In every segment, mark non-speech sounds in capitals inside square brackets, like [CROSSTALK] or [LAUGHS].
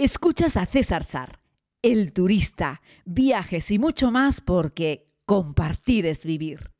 Escuchas a César Sar, el turista, viajes y mucho más porque compartir es vivir.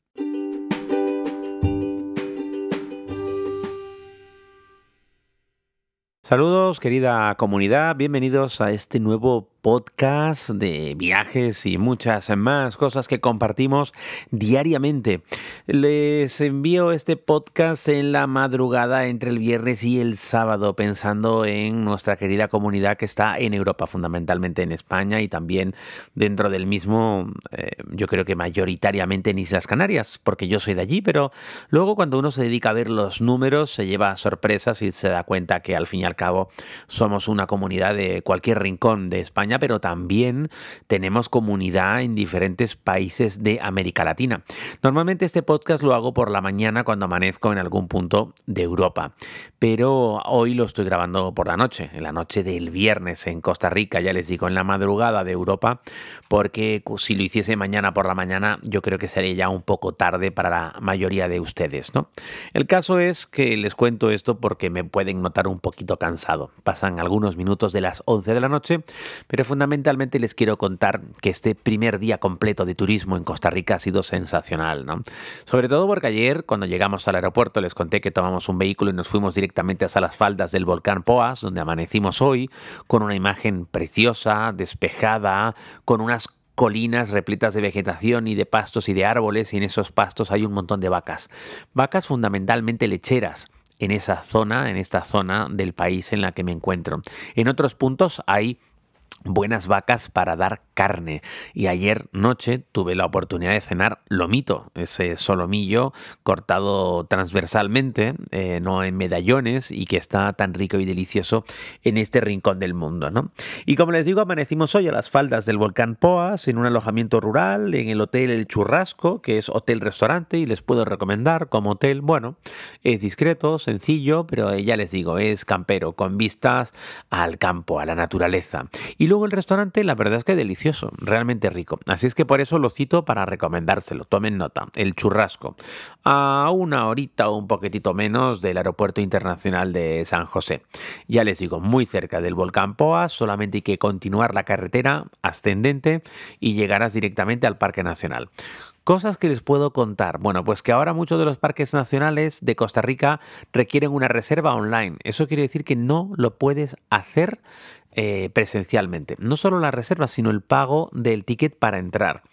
Saludos querida comunidad, bienvenidos a este nuevo podcast de viajes y muchas más cosas que compartimos diariamente. Les envío este podcast en la madrugada entre el viernes y el sábado pensando en nuestra querida comunidad que está en Europa, fundamentalmente en España y también dentro del mismo, eh, yo creo que mayoritariamente en Islas Canarias, porque yo soy de allí, pero luego cuando uno se dedica a ver los números se lleva sorpresas y se da cuenta que al fin y al cabo somos una comunidad de cualquier rincón de España pero también tenemos comunidad en diferentes países de América Latina. Normalmente este podcast lo hago por la mañana cuando amanezco en algún punto de Europa, pero hoy lo estoy grabando por la noche, en la noche del viernes en Costa Rica, ya les digo, en la madrugada de Europa, porque si lo hiciese mañana por la mañana, yo creo que sería ya un poco tarde para la mayoría de ustedes, ¿no? El caso es que les cuento esto porque me pueden notar un poquito cansado. Pasan algunos minutos de las 11 de la noche, pero pero fundamentalmente les quiero contar que este primer día completo de turismo en Costa Rica ha sido sensacional, ¿no? Sobre todo porque ayer, cuando llegamos al aeropuerto, les conté que tomamos un vehículo y nos fuimos directamente hasta las faldas del volcán Poas, donde amanecimos hoy, con una imagen preciosa, despejada, con unas colinas repletas de vegetación y de pastos y de árboles y en esos pastos hay un montón de vacas. Vacas fundamentalmente lecheras en esa zona, en esta zona del país en la que me encuentro. En otros puntos hay buenas vacas para dar carne. Y ayer noche tuve la oportunidad de cenar lomito, ese solomillo cortado transversalmente, eh, no en medallones, y que está tan rico y delicioso en este rincón del mundo. ¿no? Y como les digo, amanecimos hoy a las faldas del volcán Poas, en un alojamiento rural, en el Hotel El Churrasco, que es hotel-restaurante, y les puedo recomendar como hotel, bueno, es discreto, sencillo, pero ya les digo, es campero, con vistas al campo, a la naturaleza. Y luego el restaurante, la verdad es que delicioso, realmente rico. Así es que por eso lo cito para recomendárselo. Tomen nota. El churrasco. A una horita o un poquitito menos del aeropuerto internacional de San José. Ya les digo, muy cerca del volcán Poa, solamente hay que continuar la carretera ascendente y llegarás directamente al Parque Nacional. Cosas que les puedo contar. Bueno, pues que ahora muchos de los parques nacionales de Costa Rica requieren una reserva online. Eso quiere decir que no lo puedes hacer eh, presencialmente. No solo la reserva, sino el pago del ticket para entrar.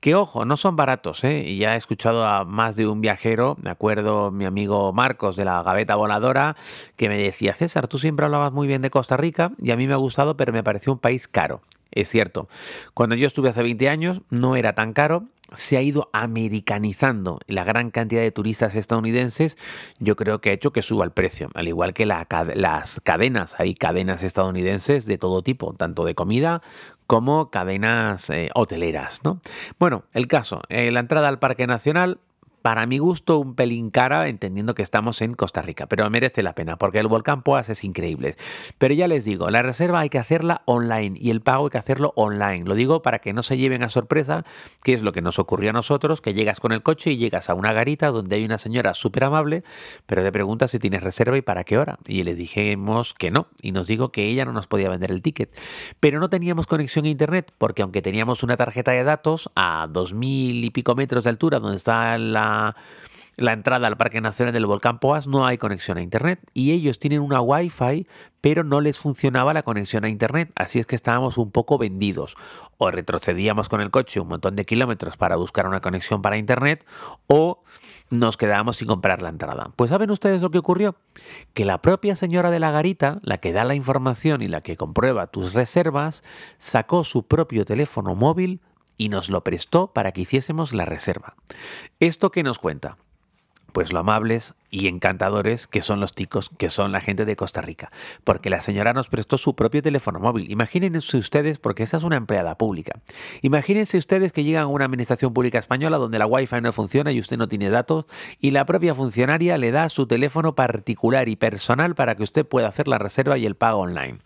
Que ojo, no son baratos, ¿eh? Y ya he escuchado a más de un viajero, me acuerdo mi amigo Marcos de la Gaveta Voladora, que me decía, César, tú siempre hablabas muy bien de Costa Rica y a mí me ha gustado, pero me pareció un país caro. Es cierto, cuando yo estuve hace 20 años no era tan caro, se ha ido americanizando la gran cantidad de turistas estadounidenses, yo creo que ha hecho que suba el precio, al igual que las cadenas, hay cadenas estadounidenses de todo tipo, tanto de comida como cadenas eh, hoteleras. ¿no? Bueno, el caso, eh, la entrada al Parque Nacional para mi gusto un pelín cara, entendiendo que estamos en Costa Rica, pero merece la pena porque el volcán Poas es increíble. Pero ya les digo, la reserva hay que hacerla online y el pago hay que hacerlo online. Lo digo para que no se lleven a sorpresa, que es lo que nos ocurrió a nosotros, que llegas con el coche y llegas a una garita donde hay una señora súper amable, pero te pregunta si tienes reserva y para qué hora. Y le dijimos que no, y nos dijo que ella no nos podía vender el ticket. Pero no teníamos conexión a internet, porque aunque teníamos una tarjeta de datos a dos mil y pico metros de altura, donde está la la, entrada al Parque Nacional del Volcán Poas no hay conexión a Internet y ellos tienen una Wi-Fi pero no les funcionaba la conexión a Internet, así es que estábamos un poco vendidos. O retrocedíamos con el coche un montón de kilómetros para buscar una conexión para Internet o nos quedábamos sin comprar la entrada. Pues ¿saben ustedes lo que ocurrió? Que la propia señora de la garita, la que da la información y la que comprueba tus reservas, sacó su propio teléfono móvil y nos lo prestó para que hiciésemos la reserva. ¿Esto qué nos cuenta? Pues lo amables y encantadores que son los ticos, que son la gente de Costa Rica, porque la señora nos prestó su propio teléfono móvil. Imagínense ustedes, porque esta es una empleada pública, imagínense ustedes que llegan a una administración pública española donde la wifi no funciona y usted no tiene datos y la propia funcionaria le da su teléfono particular y personal para que usted pueda hacer la reserva y el pago online.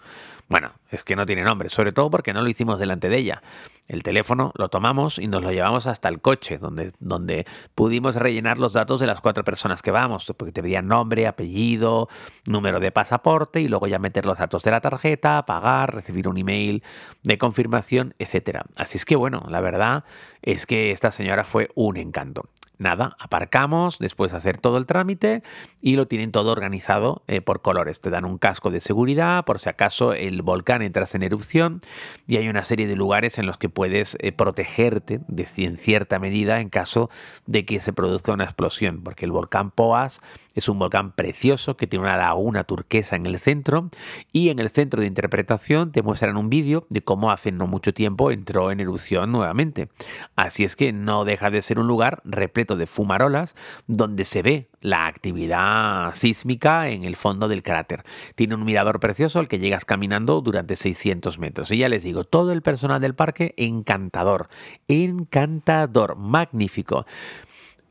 Bueno, es que no tiene nombre, sobre todo porque no lo hicimos delante de ella. El teléfono lo tomamos y nos lo llevamos hasta el coche, donde, donde pudimos rellenar los datos de las cuatro personas que vamos, porque te pedían nombre, apellido, número de pasaporte y luego ya meter los datos de la tarjeta, pagar, recibir un email de confirmación, etc. Así es que bueno, la verdad es que esta señora fue un encanto nada, aparcamos después de hacer todo el trámite y lo tienen todo organizado eh, por colores. Te dan un casco de seguridad por si acaso el volcán entras en erupción y hay una serie de lugares en los que puedes eh, protegerte de, en cierta medida en caso de que se produzca una explosión, porque el volcán Poas es un volcán precioso que tiene una laguna turquesa en el centro y en el centro de interpretación te muestran un vídeo de cómo hace no mucho tiempo entró en erupción nuevamente. Así es que no deja de ser un lugar repleto de fumarolas donde se ve la actividad sísmica en el fondo del cráter. Tiene un mirador precioso al que llegas caminando durante 600 metros. Y ya les digo, todo el personal del parque encantador, encantador, magnífico.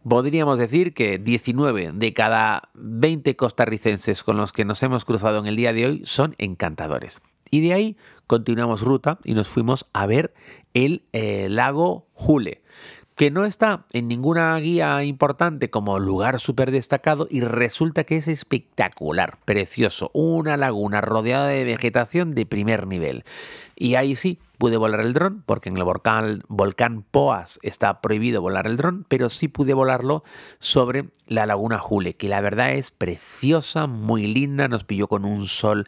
Podríamos decir que 19 de cada 20 costarricenses con los que nos hemos cruzado en el día de hoy son encantadores. Y de ahí continuamos ruta y nos fuimos a ver el eh, lago Jule, que no está en ninguna guía importante como lugar súper destacado y resulta que es espectacular, precioso, una laguna rodeada de vegetación de primer nivel. Y ahí sí, pude volar el dron, porque en el volcán, volcán Poas está prohibido volar el dron, pero sí pude volarlo sobre la laguna Jule, que la verdad es preciosa, muy linda, nos pilló con un sol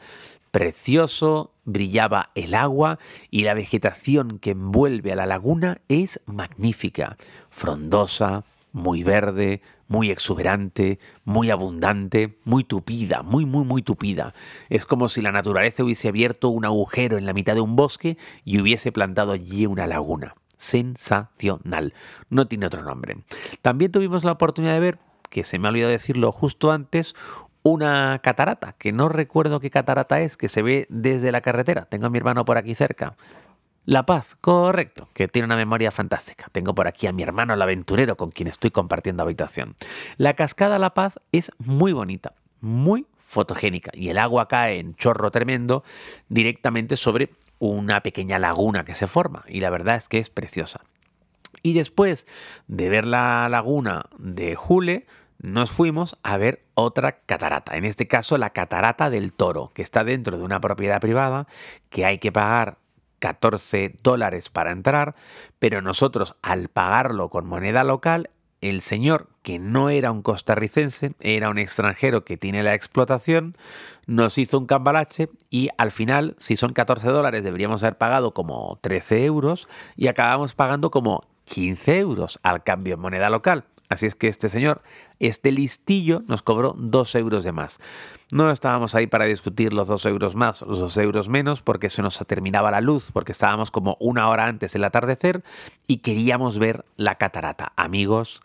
precioso, brillaba el agua y la vegetación que envuelve a la laguna es magnífica, frondosa, muy verde, muy exuberante, muy abundante, muy tupida, muy, muy, muy tupida. Es como si la naturaleza hubiese abierto un agujero en la mitad de un bosque y hubiese plantado allí una laguna. Sensacional. No tiene otro nombre. También tuvimos la oportunidad de ver, que se me ha olvidado decirlo justo antes, una catarata, que no recuerdo qué catarata es, que se ve desde la carretera. Tengo a mi hermano por aquí cerca. La Paz, correcto, que tiene una memoria fantástica. Tengo por aquí a mi hermano el aventurero con quien estoy compartiendo habitación. La cascada La Paz es muy bonita, muy fotogénica y el agua cae en chorro tremendo directamente sobre una pequeña laguna que se forma y la verdad es que es preciosa. Y después de ver la laguna de Jule, nos fuimos a ver otra catarata, en este caso la catarata del toro, que está dentro de una propiedad privada, que hay que pagar 14 dólares para entrar, pero nosotros al pagarlo con moneda local, el señor, que no era un costarricense, era un extranjero que tiene la explotación, nos hizo un cambalache y al final, si son 14 dólares, deberíamos haber pagado como 13 euros y acabamos pagando como 15 euros al cambio en moneda local. Así es que este señor, este listillo, nos cobró 2 euros de más. No estábamos ahí para discutir los 2 euros más, los 2 euros menos, porque se nos terminaba la luz, porque estábamos como una hora antes del atardecer y queríamos ver la catarata. Amigos,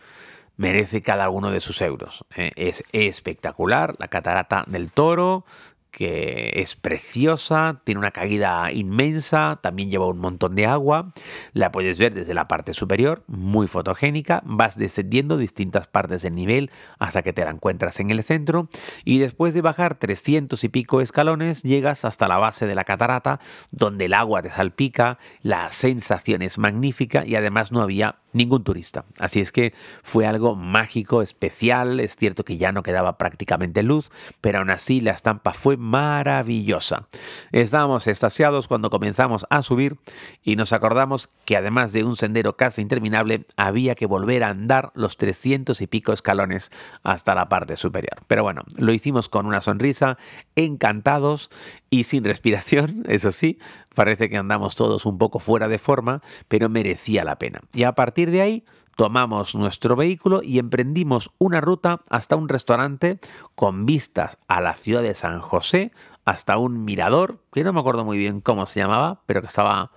merece cada uno de sus euros. ¿eh? Es espectacular, la catarata del toro, que es preciosa, tiene una caída inmensa, también lleva un montón de agua, la puedes ver desde la parte superior, muy fotogénica, vas descendiendo distintas partes del nivel hasta que te la encuentras en el centro y después de bajar 300 y pico escalones llegas hasta la base de la catarata donde el agua te salpica, la sensación es magnífica y además no había ningún turista. Así es que fue algo mágico, especial. Es cierto que ya no quedaba prácticamente luz, pero aún así la estampa fue maravillosa. Estábamos estasiados cuando comenzamos a subir y nos acordamos que además de un sendero casi interminable, había que volver a andar los 300 y pico escalones hasta la parte superior. Pero bueno, lo hicimos con una sonrisa, encantados y sin respiración, [LAUGHS] eso sí, parece que andamos todos un poco fuera de forma, pero merecía la pena. Y a partir de ahí tomamos nuestro vehículo y emprendimos una ruta hasta un restaurante con vistas a la ciudad de San José, hasta un mirador, que no me acuerdo muy bien cómo se llamaba, pero que estaba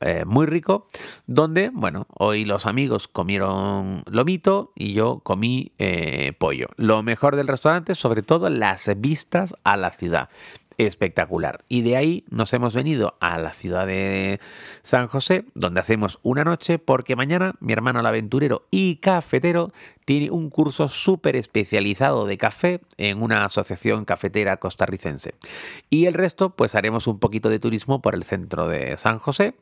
eh, muy rico, donde, bueno, hoy los amigos comieron lomito y yo comí eh, pollo. Lo mejor del restaurante, sobre todo las vistas a la ciudad espectacular. Y de ahí nos hemos venido a la ciudad de San José, donde hacemos una noche, porque mañana mi hermano el aventurero y cafetero tiene un curso súper especializado de café en una asociación cafetera costarricense. Y el resto, pues haremos un poquito de turismo por el centro de San José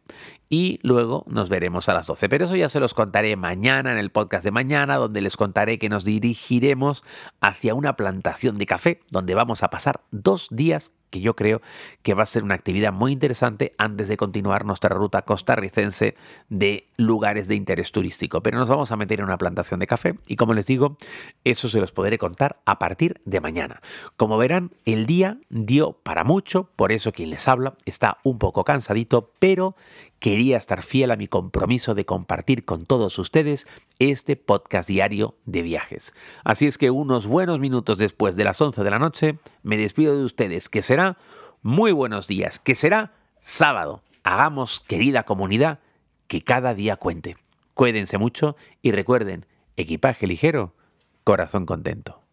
y luego nos veremos a las 12. Pero eso ya se los contaré mañana en el podcast de mañana, donde les contaré que nos dirigiremos hacia una plantación de café, donde vamos a pasar dos días que yo creo que va a ser una actividad muy interesante antes de continuar nuestra ruta costarricense de lugares de interés turístico. Pero nos vamos a meter en una plantación de café y como les digo, eso se los podré contar a partir de mañana. Como verán, el día dio para mucho, por eso quien les habla está un poco cansadito, pero quería estar fiel a mi compromiso de compartir con todos ustedes este podcast diario de viajes. Así es que unos buenos minutos después de las 11 de la noche, me despido de ustedes, que será muy buenos días, que será sábado. Hagamos, querida comunidad, que cada día cuente. Cuídense mucho y recuerden, equipaje ligero, corazón contento.